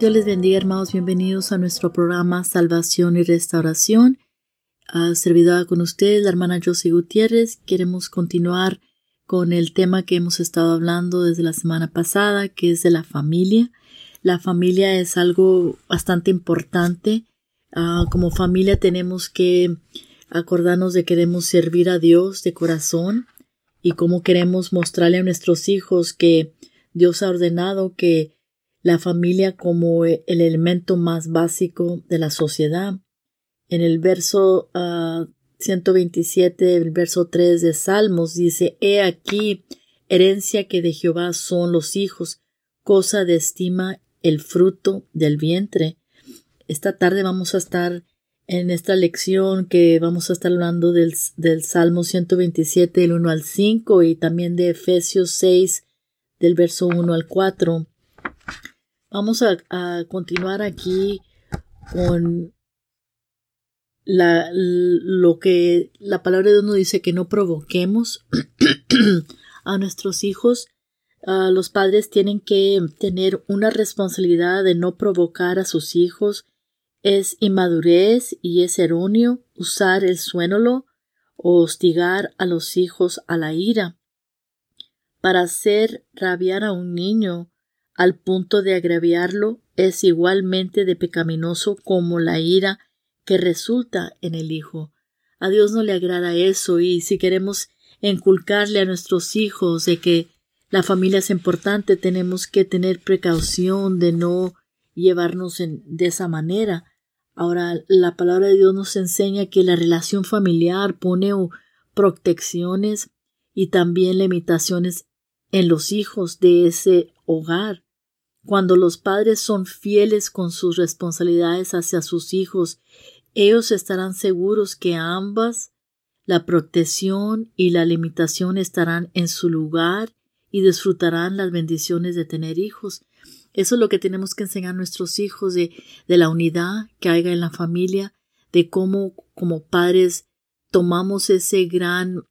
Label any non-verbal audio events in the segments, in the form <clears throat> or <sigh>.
Dios les bendiga, hermanos. Bienvenidos a nuestro programa Salvación y Restauración. Uh, servidora con ustedes, la hermana Josie Gutiérrez. Queremos continuar con el tema que hemos estado hablando desde la semana pasada, que es de la familia. La familia es algo bastante importante. Uh, como familia tenemos que acordarnos de que queremos servir a Dios de corazón y cómo queremos mostrarle a nuestros hijos que Dios ha ordenado que la familia como el elemento más básico de la sociedad. En el verso 127, ah, el verso 3 de Salmos dice, He aquí, herencia que de Jehová son los hijos, cosa de estima el fruto del vientre. Esta tarde vamos a estar en esta lección que vamos a estar hablando del, del Salmo 127, del 1 al 5 y también de Efesios 6, del verso 1 al 4. Vamos a, continuar aquí con la, lo que la palabra de nos dice que no provoquemos <clears throat> a nuestros hijos. los padres tienen que tener una responsabilidad de no provocar a sus hijos. Es inmadurez y es erróneo usar el suénolo o hostigar a los hijos a la ira. Para hacer rabiar a un niño al punto de agraviarlo es igualmente de pecaminoso como la ira que resulta en el hijo. A Dios no le agrada eso y si queremos inculcarle a nuestros hijos de que la familia es importante, tenemos que tener precaución de no llevarnos de esa manera. Ahora, la palabra de Dios nos enseña que la relación familiar pone protecciones y también limitaciones en los hijos de ese hogar. Cuando los padres son fieles con sus responsabilidades hacia sus hijos, ellos estarán seguros que ambas, la protección y la limitación estarán en su lugar y disfrutarán las bendiciones de tener hijos. Eso es lo que tenemos que enseñar a nuestros hijos de, de la unidad que haya en la familia, de cómo como padres tomamos ese gran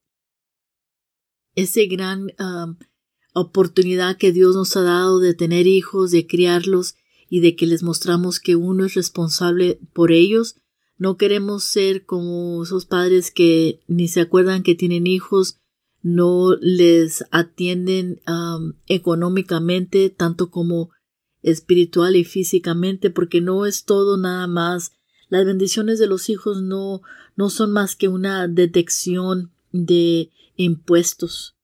ese gran um, oportunidad que Dios nos ha dado de tener hijos, de criarlos y de que les mostramos que uno es responsable por ellos. No queremos ser como esos padres que ni se acuerdan que tienen hijos, no les atienden económicamente tanto como espiritual y físicamente, porque no es todo nada más. Las bendiciones de los hijos no, no son más que una detección de impuestos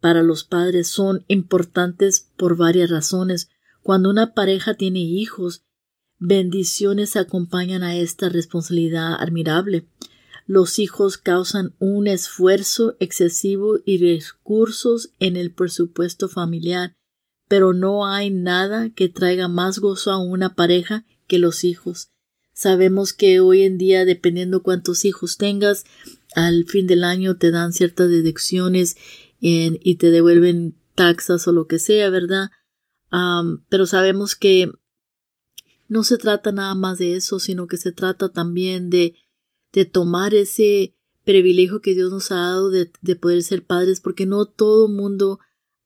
para los padres son importantes por varias razones. Cuando una pareja tiene hijos, bendiciones acompañan a esta responsabilidad admirable. Los hijos causan un esfuerzo excesivo y recursos en el presupuesto familiar, pero no hay nada que traiga más gozo a una pareja que los hijos. Sabemos que hoy en día, dependiendo cuántos hijos tengas, al fin del año te dan ciertas deducciones y te devuelven taxas o lo que sea, ¿verdad? pero sabemos que no se trata nada más de eso, sino que se trata también de, de tomar ese privilegio que Dios nos ha dado de, de poder ser padres, porque no todo mundo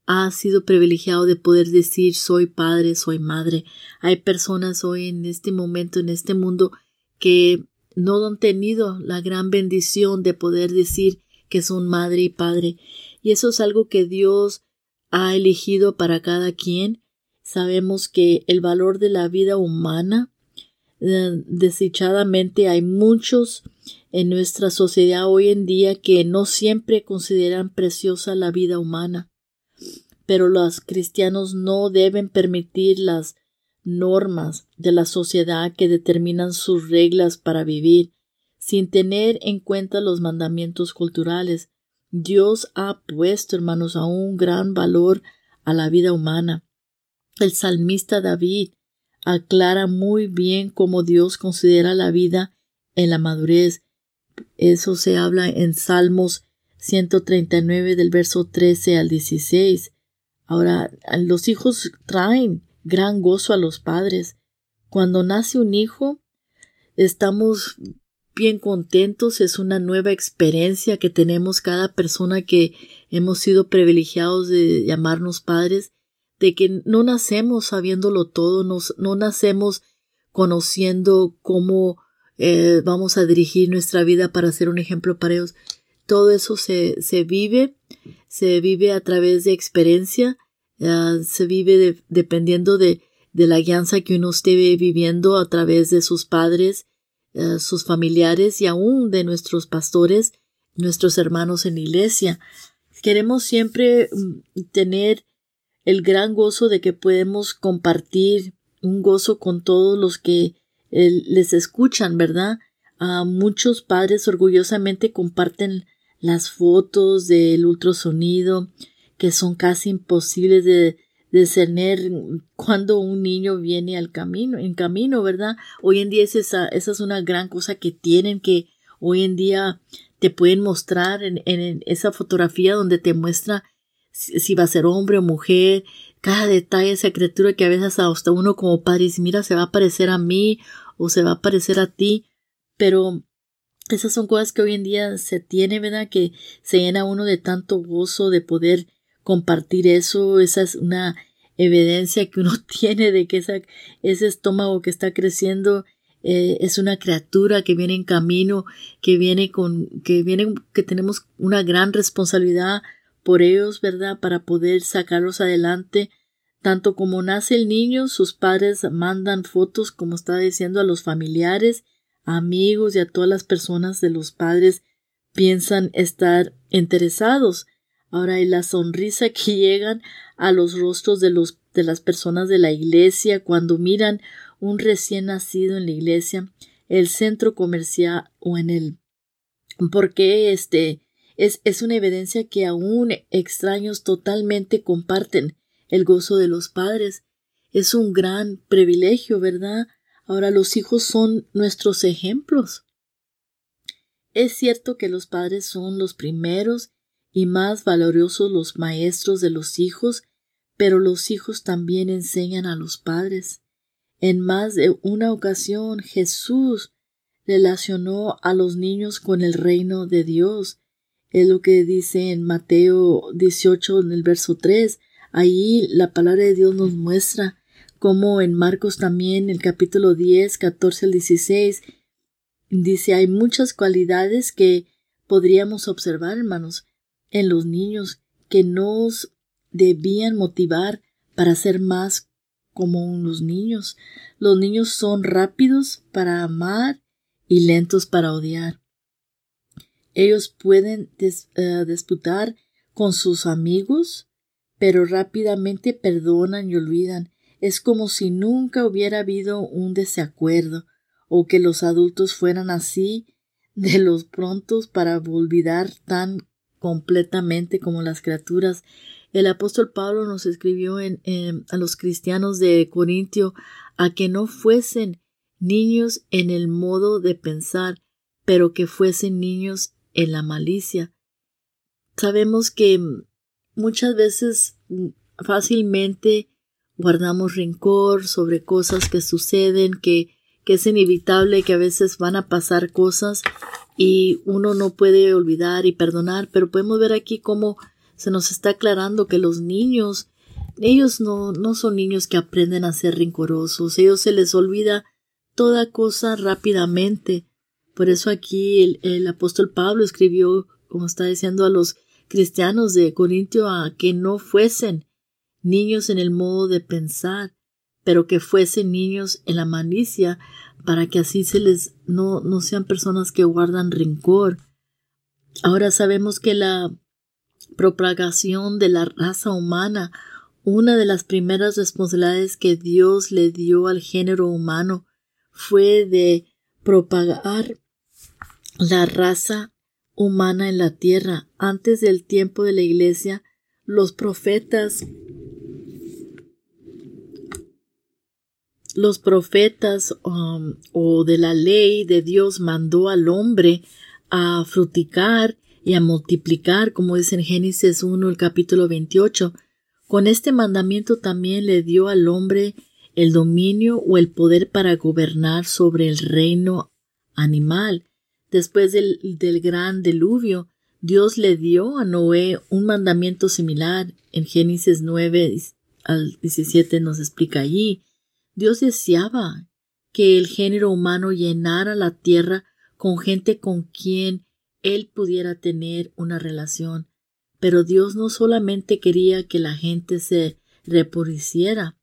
ha sido privilegiado de poder decir soy padre, soy madre. Hay personas hoy en este momento, en este mundo, que no han tenido la gran bendición de poder decir que son madre y padre y eso es algo que Dios ha elegido para cada quien. Sabemos que el valor de la vida humana, eh, desdichadamente hay muchos en nuestra sociedad hoy en día que no siempre consideran preciosa la vida humana. Pero los cristianos no deben permitir las normas de la sociedad que determinan sus reglas para vivir, sin tener en cuenta los mandamientos culturales Dios ha puesto, hermanos, a un gran valor a la vida humana. El salmista David aclara muy bien cómo Dios considera la vida en la madurez. Eso se habla en Salmos 139 del verso 13 al 16. Ahora, los hijos traen gran gozo a los padres. Cuando nace un hijo, estamos bien contentos, es una nueva experiencia que tenemos cada persona que hemos sido privilegiados de llamarnos padres, de que no nacemos sabiéndolo todo, no nacemos conociendo cómo eh, vamos a dirigir nuestra vida para ser un ejemplo para ellos. Todo eso se, se vive, se vive a través de experiencia, uh, se vive de, dependiendo de, de, la guianza que uno esté viviendo a través de sus padres, uh, sus familiares y aún de nuestros pastores, nuestros hermanos en la iglesia. Queremos siempre mm, tener el gran gozo de que podemos compartir un gozo con todos los que les escuchan, ¿verdad? A muchos padres orgullosamente comparten las fotos del ultrasonido que son casi imposibles de discernir cuando un niño viene al camino, en camino, ¿verdad? Hoy en día es esa, esa es una gran cosa que tienen que hoy en día te pueden mostrar en, en esa fotografía donde te muestra si, va a ser hombre o mujer, cada detalle, esa criatura que a veces hasta uno como padre dice, mira, se va a parecer a mí o se va a parecer a ti, pero esas son cosas que hoy en día se tiene, ¿verdad? Que se llena uno de tanto gozo de poder compartir eso, esa es una evidencia que uno <laughs> tiene de que esa, ese estómago que está creciendo eh, es una criatura que viene en camino, que viene con, que viene, que tenemos una gran responsabilidad por ellos, ¿verdad? Para poder sacarlos adelante tanto como nace el niño, sus padres mandan fotos, como estaba diciendo, a los familiares, amigos y a todas las personas de los padres piensan estar interesados. Ahora, y la sonrisa que llegan a los rostros de los de las personas de la iglesia cuando miran un recién nacido en la iglesia, el centro comercial o en el porque este es, es una evidencia que aún extraños totalmente comparten el gozo de los padres. Es un gran privilegio, ¿verdad? Ahora los hijos son nuestros ejemplos. Es cierto que los padres son los primeros y más valiosos los maestros de los hijos, pero los hijos también enseñan a los padres. En más de una ocasión Jesús relacionó a los niños con el reino de Dios. Es lo que dice en Mateo 18 en el verso 3. Ahí la palabra de Dios nos muestra como en Marcos también, el capítulo 10, 14 al 16, dice hay muchas cualidades que podríamos observar, hermanos, en los niños que nos debían motivar para ser más como los niños. Los niños son rápidos para amar y lentos para odiar. Ellos pueden eh, disputar con sus amigos, pero rápidamente perdonan y olvidan. Es como si nunca hubiera habido un desacuerdo, o que los adultos fueran así de los prontos para olvidar tan completamente como las criaturas. El apóstol Pablo nos escribió en, a los cristianos de Corintio a que no fuesen niños en el modo de pensar, pero que fuesen niños en la malicia. Sabemos que muchas veces fácilmente guardamos rencor sobre cosas que suceden, que, que es inevitable que a veces van a pasar cosas y uno no puede olvidar y perdonar, pero podemos ver aquí cómo se nos está aclarando que los niños, ellos no, no son niños que aprenden a ser rencorosos, ellos se les olvida toda cosa rápidamente. Por eso aquí el, el apóstol Pablo escribió, como está diciendo a los cristianos de Corintio a que no fuesen niños en el modo de pensar, pero que fuesen niños en la malicia, para que así se les no, no sean personas que guardan rencor. Ahora sabemos que la propagación de la raza humana, una de las primeras responsabilidades que Dios le dio al género humano fue de propagar la raza humana en la tierra. Antes del tiempo de la Iglesia, los profetas los profetas um, o de la ley de Dios mandó al hombre a fruticar y a multiplicar, como dice en Génesis 1, el capítulo 28. Con este mandamiento también le dio al hombre el dominio o el poder para gobernar sobre el reino animal. Después del, gran diluvio, Dios le dio a Noé un mandamiento similar en Génesis 9 al 17 nos explica allí. Dios deseaba que el género humano llenara la tierra con gente con quien él pudiera tener una relación. Pero Dios no solamente quería que la gente se reproduciera,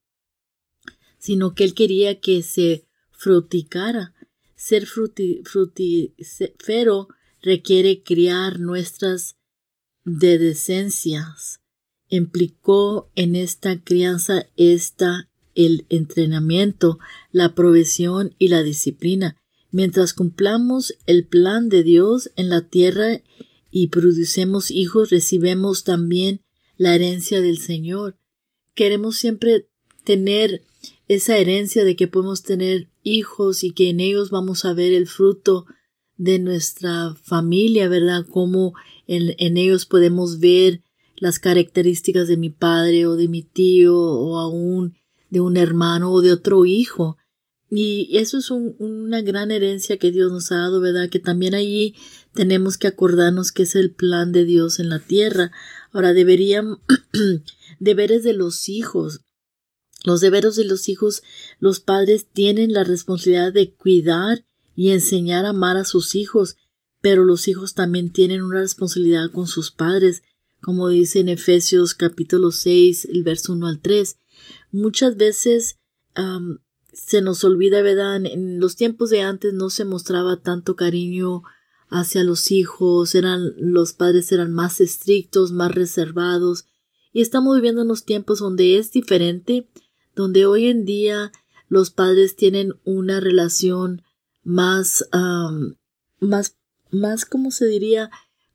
sino que él quería que se fruticara. Ser frutífero requiere criar nuestras decencias. Implicó en esta crianza esta el entrenamiento, la provisión y la disciplina. Mientras cumplamos el plan de Dios en la tierra y producemos hijos, recibemos también la herencia del Señor. Queremos siempre tener esa herencia de que podemos tener hijos y que en ellos vamos a ver el fruto de nuestra familia, ¿verdad? Cómo en, en ellos podemos ver las características de mi padre o de mi tío o aún de un hermano o de otro hijo. Y eso es una gran herencia que Dios nos ha dado, ¿verdad? Que también allí tenemos que acordarnos que es el plan de Dios en la tierra. Ahora deberían, <clears throat> deberes de los hijos. Los deberes de los hijos, los padres tienen la responsabilidad de cuidar y enseñar a amar a sus hijos, pero los hijos también tienen una responsabilidad con sus padres, como dice en Efesios capítulo 6, el verso 1 al 3. Muchas veces se nos olvida, ¿verdad? En los tiempos de antes no se mostraba tanto cariño hacia los hijos, eran, los padres eran más estrictos, más reservados, y estamos viviendo unos tiempos donde es diferente, donde hoy en día los padres tienen una relación más, más, más, ¿cómo se diría?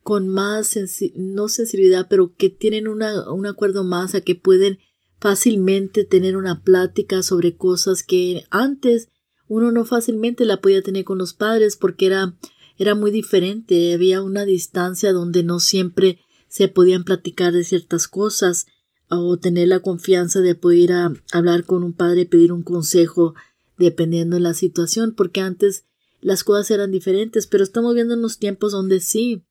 con más, no sensibilidad, pero que tienen una, un acuerdo más a que pueden fácilmente tener una plática sobre cosas que antes uno no fácilmente la podía tener con los padres porque era, era muy diferente, había una distancia donde no siempre se podían platicar de ciertas cosas o tener la confianza de poder hablar con un padre, pedir un consejo dependiendo de la situación, porque antes las cosas eran diferentes, pero estamos viendo unos tiempos donde sí,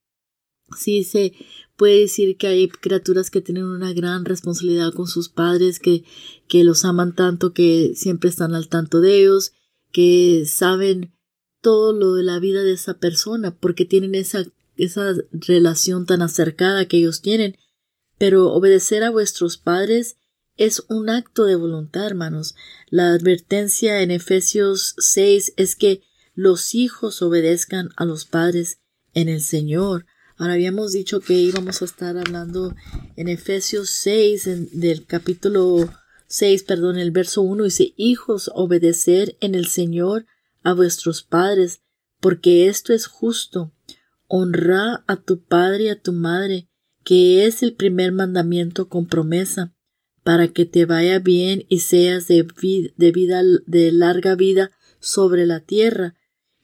sí se puede decir que hay criaturas que tienen una gran responsabilidad con sus padres, que, que los aman tanto, que siempre están al tanto de ellos, que saben todo lo de la vida de esa persona, porque tienen esa, esa relación tan acercada que ellos tienen. Pero obedecer a vuestros padres es un acto de voluntad, hermanos. La advertencia en Efesios 6 es que los hijos obedezcan a los padres en el Señor. Ahora habíamos dicho que íbamos a estar hablando en Efesios 6, del capítulo 6, perdón, el verso 1 dice, Hijos, obedecer en el Señor a vuestros padres, porque esto es justo. Honra a tu padre y a tu madre, que es el primer mandamiento con promesa, para que te vaya bien y seas de, de vida de larga vida sobre la tierra.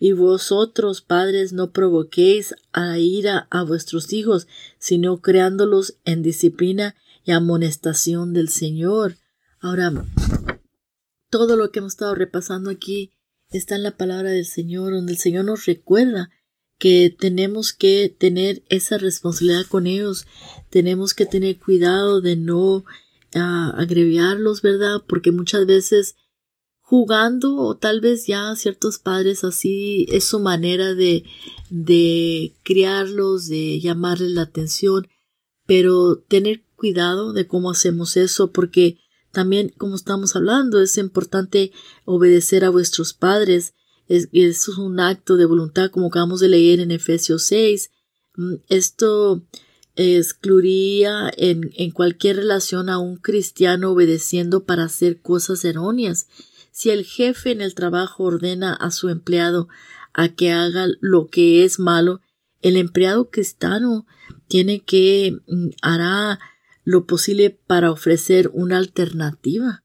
Y vosotros, padres, no provoquéis a ira a vuestros hijos, sino creándolos en disciplina y amonestación del Señor. Ahora, todo lo que hemos estado repasando aquí está en la palabra del Señor, donde el Señor nos recuerda que tenemos que tener esa responsabilidad con ellos, tenemos que tener cuidado de no ah, agreviarlos, ¿verdad? Porque muchas veces jugando o tal vez ya ciertos padres así es su manera de, de criarlos, de llamarles la atención, pero tener cuidado de cómo hacemos eso porque también como estamos hablando es importante obedecer a vuestros padres es, es un acto de voluntad como acabamos de leer en Efesios 6 mm, esto excluiría en, en cualquier relación a un cristiano obedeciendo para hacer cosas erróneas si el jefe en el trabajo ordena a su empleado a que haga lo que es malo, el empleado cristiano tiene que mm, hará lo posible para ofrecer una alternativa.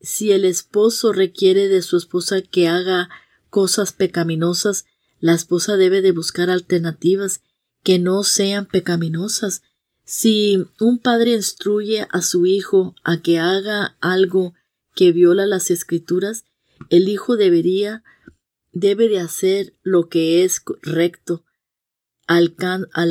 Si el esposo requiere de su esposa que haga cosas pecaminosas, la esposa debe de buscar alternativas que no sean pecaminosas. Si un padre instruye a su hijo a que haga algo que viola las escrituras, el hijo debería, debe de hacer lo que es recto, al,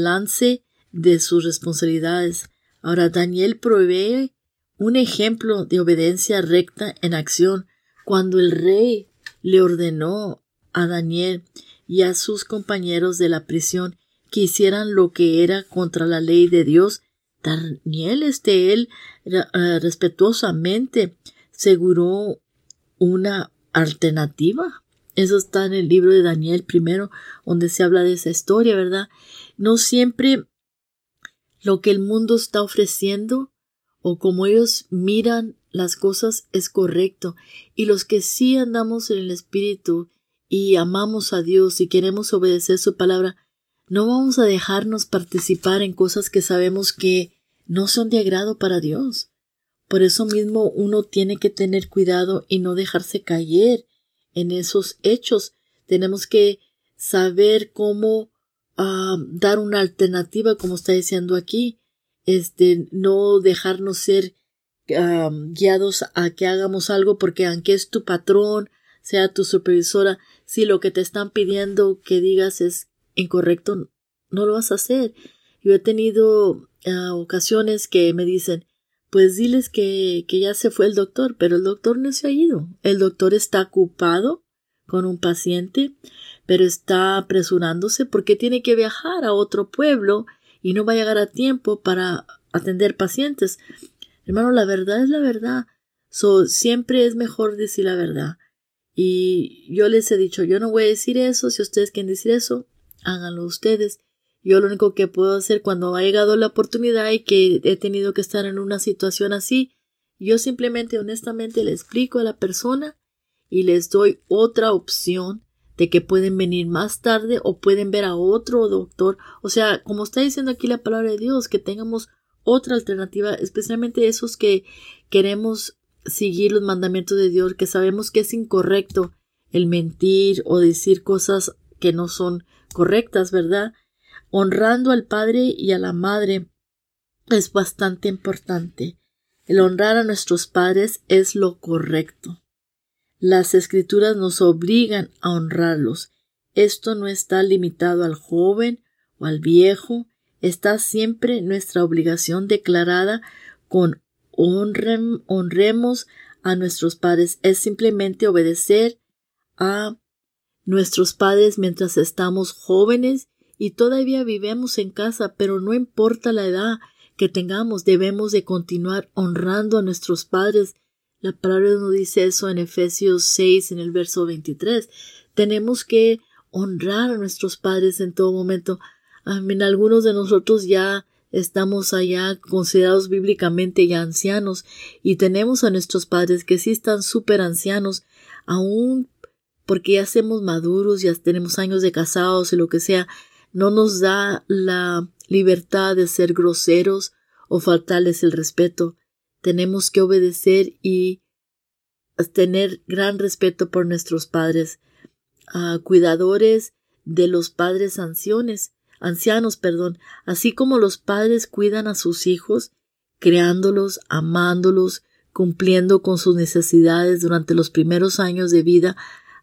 lance de sus responsabilidades. Ahora Daniel provee un ejemplo de obediencia recta en acción cuando el rey le ordenó a Daniel y a sus compañeros de la prisión que hicieran lo que era contra la ley de Dios. Daniel, este, él uh, respetuosamente seguró una alternativa. Eso está en el libro de Daniel primero, donde se habla de esa historia, ¿verdad? No siempre lo que el mundo está ofreciendo o como ellos miran las cosas es correcto. Y los que sí andamos en el Espíritu y amamos a Dios y queremos obedecer su palabra, no vamos a dejarnos participar en cosas que sabemos que no son de agrado para Dios. Por eso mismo uno tiene que tener cuidado y no dejarse caer en esos hechos. Tenemos que saber cómo ah, dar una alternativa, como está diciendo aquí, este, no dejarnos ser ah, guiados a que hagamos algo porque aunque es tu patrón, sea tu supervisora, si lo que te están pidiendo que digas es incorrecto, no lo vas a hacer. Yo he tenido ah, ocasiones que me dicen, pues diles que, que ya se fue el doctor, pero el doctor no se ha ido. El doctor está ocupado con un paciente, pero está apresurándose porque tiene que viajar a otro pueblo y no va a llegar a tiempo para atender pacientes. Hermano, la verdad es la verdad. So, siempre es mejor decir la verdad. Y yo les he dicho, yo no voy a decir eso, si ustedes quieren decir eso, háganlo ustedes. Yo lo único que puedo hacer cuando ha llegado la oportunidad y que he tenido que estar en una situación así, yo simplemente honestamente le explico a la persona y les doy otra opción de que pueden venir más tarde o pueden ver a otro doctor. O sea, como está diciendo aquí la palabra de Dios, que tengamos otra alternativa, especialmente esos que queremos seguir los mandamientos de Dios, que sabemos que es incorrecto el mentir o decir cosas que no son correctas, ¿verdad? Honrando al padre y a la madre es bastante importante. El honrar a nuestros padres es lo correcto. Las escrituras nos obligan a honrarlos. Esto no está limitado al joven o al viejo, está siempre nuestra obligación declarada con honremos a nuestros padres. Es simplemente obedecer a nuestros padres mientras estamos jóvenes y todavía vivemos en casa, pero no importa la edad que tengamos, debemos de continuar honrando a nuestros padres. La palabra nos dice eso en Efesios 6, en el verso 23. Tenemos que honrar a nuestros padres en todo momento. En algunos de nosotros ya estamos allá considerados bíblicamente ya ancianos y tenemos a nuestros padres que sí están súper ancianos, aún porque ya somos maduros, ya tenemos años de casados y lo que sea, no nos da la libertad de ser groseros o faltarles el respeto. Tenemos que obedecer y tener gran respeto por nuestros padres, cuidadores de los padres ancianos, ancianos, perdón, así como los padres cuidan a sus hijos, creándolos, amándolos, cumpliendo con sus necesidades durante los primeros años de vida,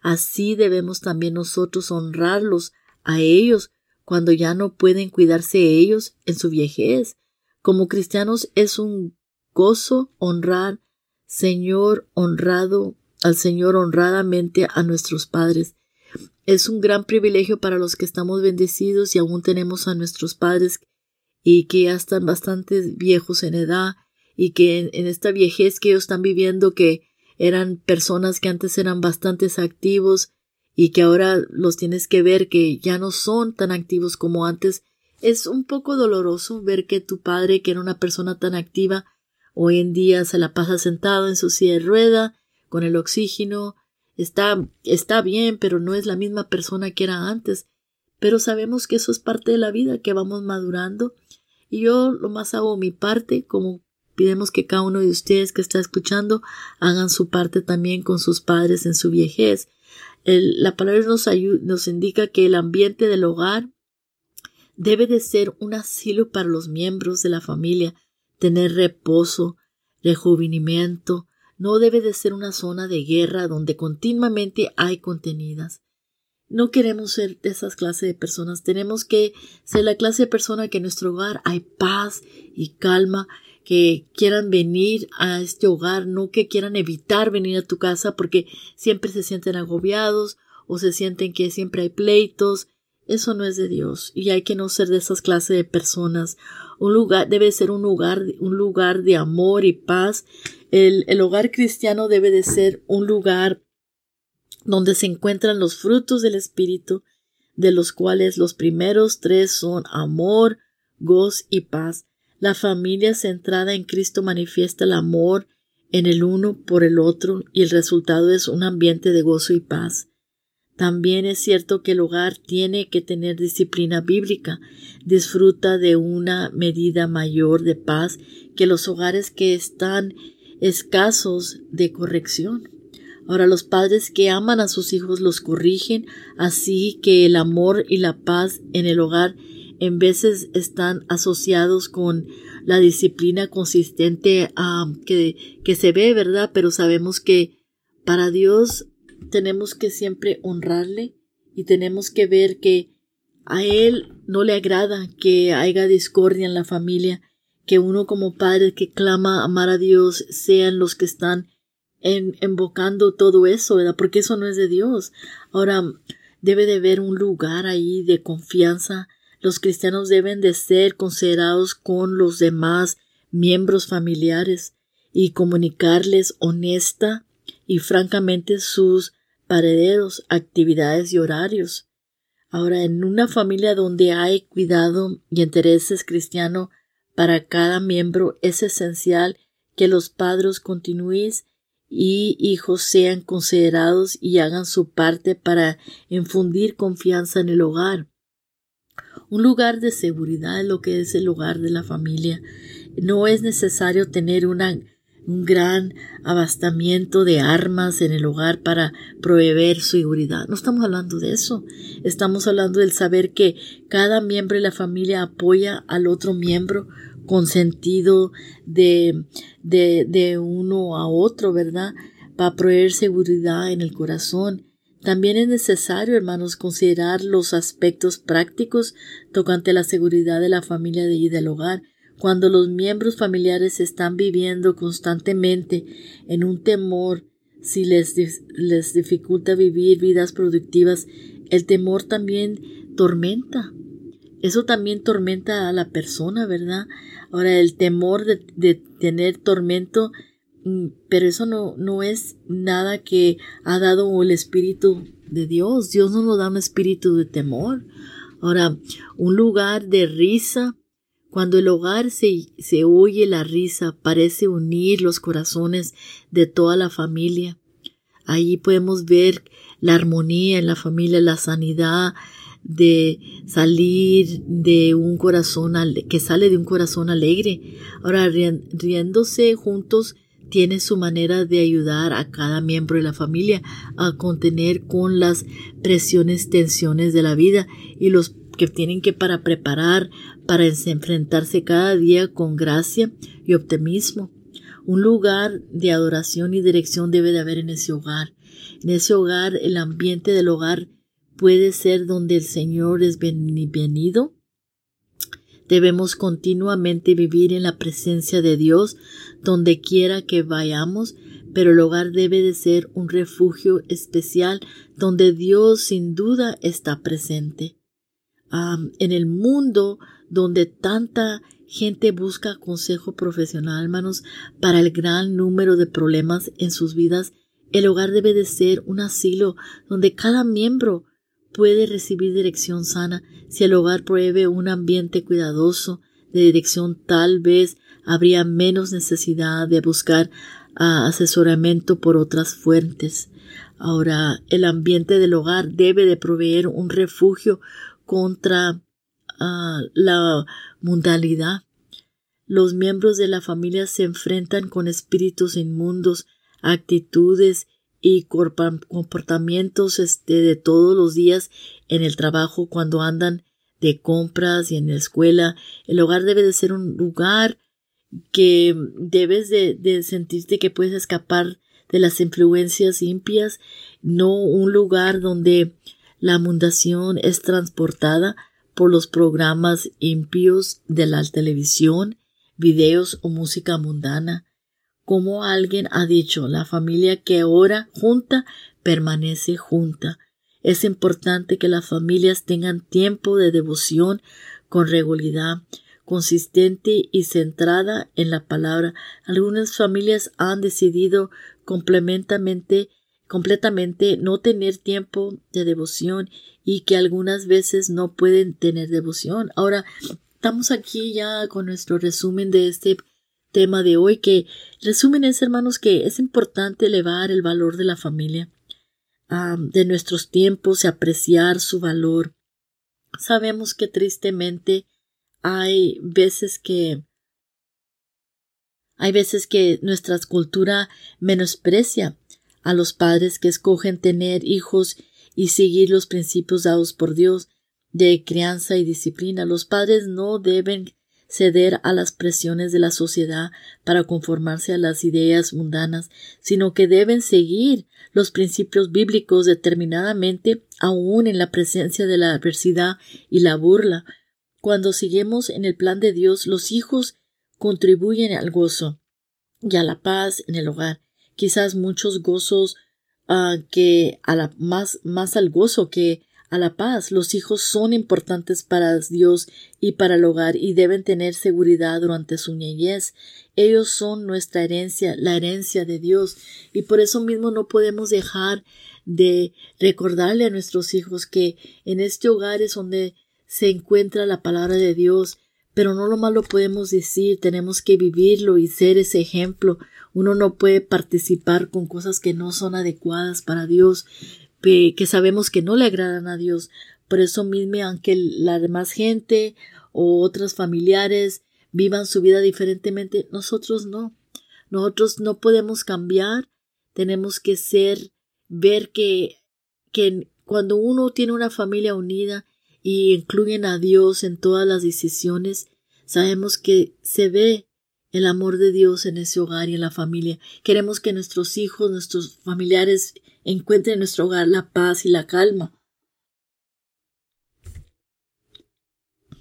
así debemos también nosotros honrarlos a ellos cuando ya no pueden cuidarse ellos en su viejez. Como cristianos es un gozo honrar, Señor honrado, al Señor honradamente a nuestros padres. Es un gran privilegio para los que estamos bendecidos y aún tenemos a nuestros padres y que ya están bastante viejos en edad y que en, esta viejez que ellos están viviendo que eran personas que antes eran bastante activos y que ahora los tienes que ver que ya no son tan activos como antes, es un poco doloroso ver que tu padre, que era una persona tan activa, hoy en día se la pasa sentado en su silla de rueda, con el oxígeno, está, está bien, pero no es la misma persona que era antes. Pero sabemos que eso es parte de la vida, que vamos madurando. Y yo lo más hago mi parte, como pidemos que cada uno de ustedes que está escuchando hagan su parte también con sus padres en su viejez la palabra nos, nos indica que el ambiente del hogar debe de ser un asilo para los miembros de la familia, tener reposo, rejuvenimiento, no debe de ser una zona de guerra donde continuamente hay contenidas. No queremos ser de esas clases de personas, tenemos que ser la clase de persona que en nuestro hogar hay paz y calma, que quieran venir a este hogar, no que quieran evitar venir a tu casa porque siempre se sienten agobiados o se sienten que siempre hay pleitos. Eso no es de Dios y hay que no ser de esas clases de personas. Un lugar debe ser un lugar, un lugar de amor y paz. El, el hogar cristiano debe de ser un lugar donde se encuentran los frutos del Espíritu, de los cuales los primeros tres son amor, goz y paz. La familia centrada en Cristo manifiesta el amor en el uno por el otro y el resultado es un ambiente de gozo y paz. También es cierto que el hogar tiene que tener disciplina bíblica, disfruta de una medida mayor de paz que los hogares que están escasos de corrección. Ahora los padres que aman a sus hijos los corrigen, así que el amor y la paz en el hogar en veces están asociados con la disciplina consistente que, que se ve, ¿verdad? Pero sabemos que para Dios tenemos que siempre honrarle y tenemos que ver que a Él no le agrada que haya discordia en la familia, que uno como padre que clama amar a Dios sean los que están en, invocando todo eso, ¿verdad? Porque eso no es de Dios. Ahora, debe de haber un lugar ahí de confianza. Los cristianos deben de ser considerados con los demás miembros familiares y comunicarles honesta y francamente sus parederos, actividades y horarios. Ahora, en una familia donde hay cuidado y intereses cristianos para cada miembro, es esencial que los padres continúen y hijos sean considerados y hagan su parte para infundir confianza en el hogar. Un lugar de seguridad es lo que es el hogar de la familia. No es necesario tener un gran abastamiento de armas en el hogar para proveer seguridad. No estamos hablando de eso. Estamos hablando del saber que cada miembro de la familia apoya al otro miembro con sentido de, de, de uno a otro, ¿verdad? Para proveer seguridad en el corazón. También es necesario, hermanos, considerar los aspectos prácticos tocante la seguridad de la familia y del hogar. Cuando los miembros familiares están viviendo constantemente en un temor, si les, les dificulta vivir vidas productivas, el temor también tormenta. Eso también tormenta a la persona, ¿verdad? Ahora, el temor de, tener tormento, pero eso no, no es nada que ha dado el Espíritu de Dios. Dios no nos da un espíritu de temor. Ahora, un lugar de risa, cuando el hogar se, se oye la risa, parece unir los corazones de toda la familia. Ahí podemos ver la armonía en la familia, la sanidad, de salir de un corazón que sale de un corazón alegre. Ahora, riéndose juntos tiene su manera de ayudar a cada miembro de la familia a contener con las presiones, tensiones de la vida y los que tienen que para preparar para enfrentarse cada día con gracia y optimismo. Un lugar de adoración y dirección debe de haber en ese hogar. En ese hogar, el ambiente del hogar puede ser donde el Señor es bienvenido. Debemos continuamente vivir en la presencia de Dios donde quiera que vayamos, pero el hogar debe de ser un refugio especial donde Dios sin duda está presente. en el mundo donde tanta gente busca consejo profesional, hermanos, para el gran número de problemas en sus vidas, el hogar debe de ser un asilo donde cada miembro puede recibir dirección sana si el hogar pruebe un ambiente cuidadoso de dirección tal vez habría menos necesidad de buscar ah, asesoramiento por otras fuentes. Ahora, el ambiente del hogar debe de proveer un refugio contra ah, la mundanalidad. Los miembros de la familia se enfrentan con espíritus inmundos, actitudes y comportamientos este, de todos los días en el trabajo cuando andan de compras y en la escuela. El hogar debe de ser un lugar que debes de, de sentirte que puedes escapar de las influencias impias, no un lugar donde la mundación es transportada por los programas impios de la televisión, videos o música mundana. Como alguien ha dicho, la familia que ora junta permanece junta. Es importante que las familias tengan tiempo de devoción con regularidad, consistente y centrada en la palabra. Algunas familias han decidido complementamente completamente no tener tiempo de devoción y que algunas veces no pueden tener devoción. Ahora, estamos aquí ya con nuestro resumen de este tema de hoy, que resumen es, hermanos, que es importante elevar el valor de la familia, de nuestros tiempos y apreciar su valor. Sabemos que tristemente hay veces que hay veces que nuestra cultura menosprecia a los padres que escogen tener hijos y seguir los principios dados por Dios de crianza y disciplina. Los padres no deben ceder a las presiones de la sociedad para conformarse a las ideas mundanas, sino que deben seguir los principios bíblicos determinadamente aun en la presencia de la adversidad y la burla. Cuando seguimos en el plan de Dios, los hijos contribuyen al gozo y a la paz en el hogar quizás muchos gozos ah, que a la más más al gozo que a la paz. Los hijos son importantes para Dios y para el hogar y deben tener seguridad durante su niñez. Ellos son nuestra herencia, la herencia de Dios y por eso mismo no podemos dejar de recordarle a nuestros hijos que en este hogar es donde se encuentra la palabra de Dios, pero no lo malo podemos decir, tenemos que vivirlo y ser ese ejemplo uno no puede participar con cosas que no son adecuadas para Dios, que sabemos que no le agradan a Dios. Por eso mismo, aunque la demás gente o otros familiares vivan su vida diferentemente, nosotros no. Nosotros no podemos cambiar. Tenemos que ser, ver que, que cuando uno tiene una familia unida y incluyen a Dios en todas las decisiones, sabemos que se ve el amor de Dios en ese hogar y en la familia. Queremos que nuestros hijos, nuestros familiares encuentren en nuestro hogar la paz y la calma.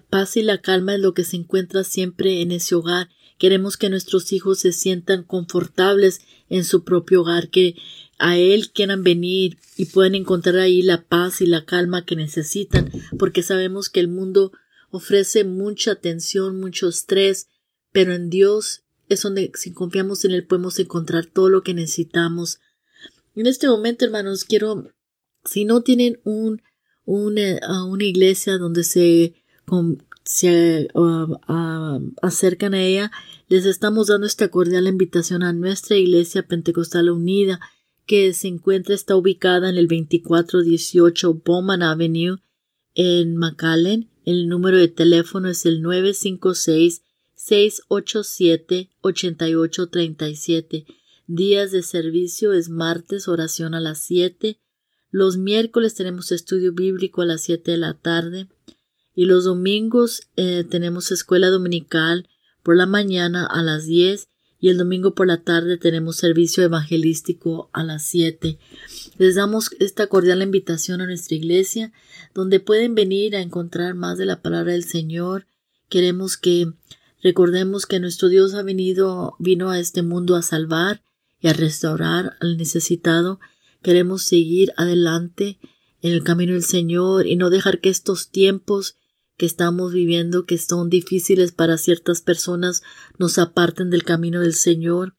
Paz y la calma es lo que se encuentra siempre en ese hogar. Queremos que nuestros hijos se sientan confortables en su propio hogar, que a él quieran venir y puedan encontrar ahí la paz y la calma que necesitan, porque sabemos que el mundo ofrece mucha tensión, mucho estrés, pero en Dios es donde si confiamos en Él podemos encontrar todo lo que necesitamos. En este momento, hermanos, quiero, si no tienen un, una, iglesia donde se, se acercan a ella, les estamos dando esta cordial invitación a nuestra iglesia Pentecostal Unida, que se encuentra, está ubicada en el 2418 Bowman Avenue en McAllen. El número de teléfono es el 956 687-8837. Días de servicio es martes, oración a las 7. Los miércoles tenemos estudio bíblico a las 7 de la tarde. Y los domingos eh, tenemos escuela dominical por la mañana a las 10 y el domingo por la tarde tenemos servicio evangelístico a las 7. Les damos esta cordial invitación a nuestra iglesia donde pueden venir a encontrar más de la palabra del Señor. Queremos que Recordemos que nuestro Dios ha venido, vino a este mundo a salvar y a restaurar al necesitado. Queremos seguir adelante en el camino del Señor y no dejar que estos tiempos que estamos viviendo, que son difíciles para ciertas personas, nos aparten del camino del Señor.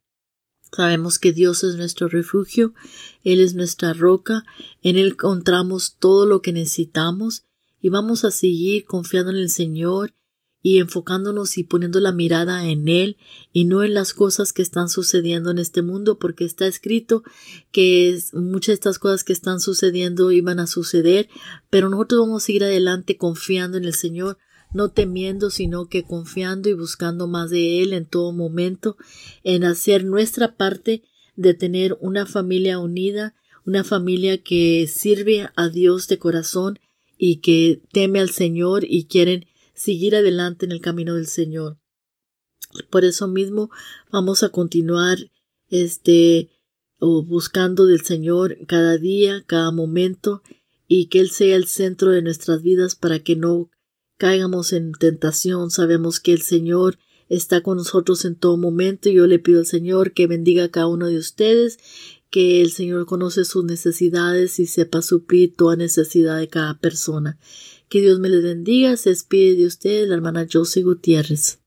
Sabemos que Dios es nuestro refugio, Él es nuestra roca, en Él encontramos todo lo que necesitamos y vamos a seguir confiando en el Señor y enfocándonos y poniendo la mirada en Él y no en las cosas que están sucediendo en este mundo, porque está escrito que muchas de estas cosas que están sucediendo iban a suceder, pero nosotros vamos a seguir adelante confiando en el Señor, no temiendo, sino que confiando y buscando más de Él en todo momento, en hacer nuestra parte de tener una familia unida, una familia que sirve a Dios de corazón y que teme al Señor y quieren seguir adelante en el camino del Señor. Por eso mismo vamos a continuar este o buscando del Señor cada día, cada momento y que Él sea el centro de nuestras vidas para que no caigamos en tentación. Sabemos que el Señor está con nosotros en todo momento y yo le pido al Señor que bendiga a cada uno de ustedes, que el Señor conoce sus necesidades y sepa suplir toda necesidad de cada persona. Que Dios me les bendiga. Se despide de ustedes la hermana Josie Gutiérrez.